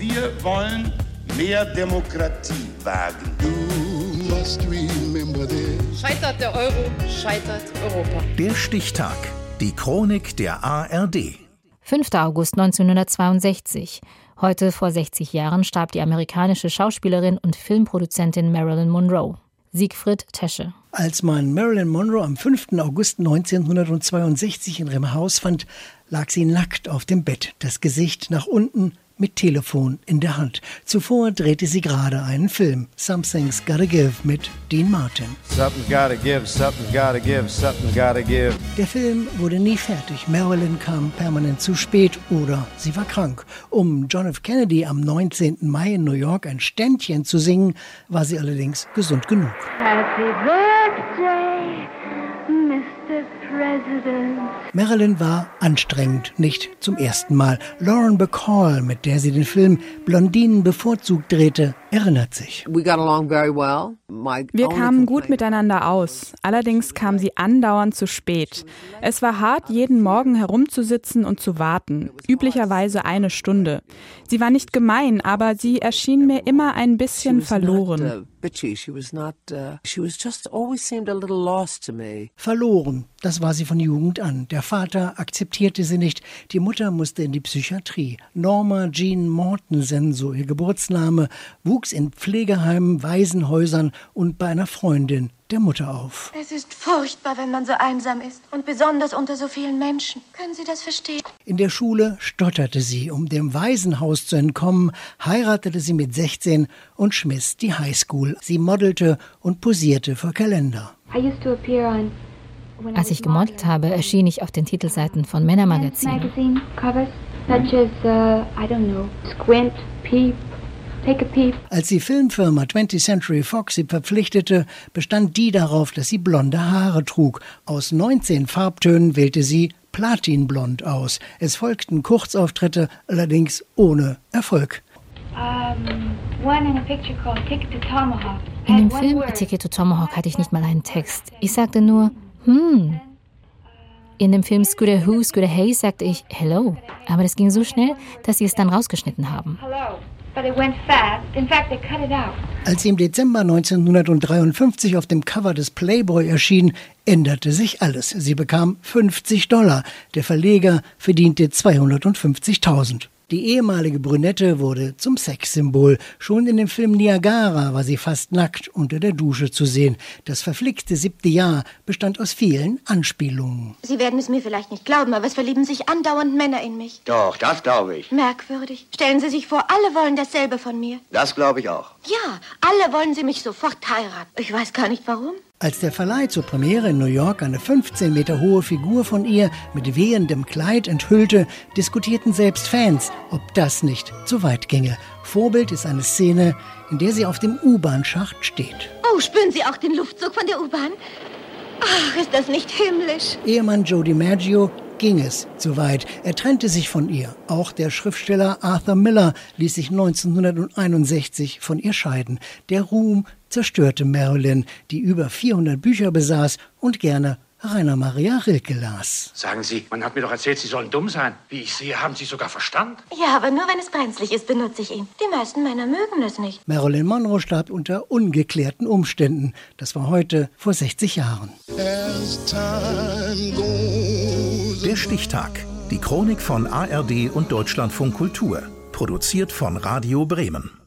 Wir wollen mehr Demokratie wagen. Scheitert der Euro, scheitert Europa. Der Stichtag. Die Chronik der ARD. 5. August 1962. Heute vor 60 Jahren starb die amerikanische Schauspielerin und Filmproduzentin Marilyn Monroe. Siegfried Tesche. Als man Marilyn Monroe am 5. August 1962 in ihrem Haus fand, lag sie nackt auf dem Bett, das Gesicht nach unten, mit Telefon in der Hand. Zuvor drehte sie gerade einen Film, Something's Gotta Give, mit Dean Martin. Something's gotta give, something's gotta give, something's gotta give. Der Film wurde nie fertig. Marilyn kam permanent zu spät oder sie war krank. Um John F. Kennedy am 19. Mai in New York ein Ständchen zu singen, war sie allerdings gesund genug. Happy Birthday. Marilyn war anstrengend, nicht zum ersten Mal. Lauren Bacall, mit der sie den Film Blondinen bevorzugt drehte, erinnert sich. Wir kamen gut miteinander aus. Allerdings kam sie andauernd zu spät. Es war hart, jeden Morgen herumzusitzen und zu warten. Üblicherweise eine Stunde. Sie war nicht gemein, aber sie erschien mir immer ein bisschen verloren. Verloren, das war sie von Jugend an. Der Vater akzeptierte sie nicht. Die Mutter musste in die Psychiatrie. Norma Jean Mortensen, so ihr Geburtsname, wuchs in Pflegeheimen, Waisenhäusern und bei einer Freundin der Mutter auf. Es ist furchtbar, wenn man so einsam ist und besonders unter so vielen Menschen. Können Sie das verstehen? In der Schule stotterte sie. Um dem Waisenhaus zu entkommen, heiratete sie mit 16 und schmiss die Highschool. Sie modelte und posierte für Kalender. Als ich gemodelt habe, erschien ich auf den Titelseiten von Männermagazinen. Als die Filmfirma 20th Century Fox sie verpflichtete, bestand die darauf, dass sie blonde Haare trug. Aus 19 Farbtönen wählte sie Platinblond aus. Es folgten Kurzauftritte, allerdings ohne Erfolg. In dem Film A Ticket to Tomahawk hatte ich nicht mal einen Text. Ich sagte nur, hm. In dem Film Scooter Who, Scooter Hey sagte ich Hello. Aber das ging so schnell, dass sie es dann rausgeschnitten haben. Als sie im Dezember 1953 auf dem Cover des Playboy erschien, änderte sich alles. Sie bekam 50 Dollar. Der Verleger verdiente 250.000. Die ehemalige Brünette wurde zum Sexsymbol. Schon in dem Film Niagara war sie fast nackt unter der Dusche zu sehen. Das verflickte siebte Jahr bestand aus vielen Anspielungen. Sie werden es mir vielleicht nicht glauben, aber es verlieben sich andauernd Männer in mich. Doch, das glaube ich. Merkwürdig. Stellen Sie sich vor, alle wollen dasselbe von mir. Das glaube ich auch. Ja, alle wollen Sie mich sofort heiraten. Ich weiß gar nicht warum. Als der Verleih zur Premiere in New York eine 15 Meter hohe Figur von ihr mit wehendem Kleid enthüllte, diskutierten selbst Fans, ob das nicht zu weit ginge. Vorbild ist eine Szene, in der sie auf dem U-Bahn-Schacht steht. Oh, spüren Sie auch den Luftzug von der U-Bahn? Ach, ist das nicht himmlisch? Ehemann Joe DiMaggio ging es zu weit. Er trennte sich von ihr. Auch der Schriftsteller Arthur Miller ließ sich 1961 von ihr scheiden. Der Ruhm zerstörte Marilyn, die über 400 Bücher besaß und gerne Rainer Maria Rilke las. Sagen Sie, man hat mir doch erzählt, Sie sollen dumm sein. Wie ich sehe, haben Sie sogar Verstand. Ja, aber nur wenn es brenzlig ist, benutze ich ihn. Die meisten Männer mögen es nicht. Marilyn Monroe starb unter ungeklärten Umständen. Das war heute vor 60 Jahren. Der Stichtag. Die Chronik von ARD und Deutschlandfunk Kultur. Produziert von Radio Bremen.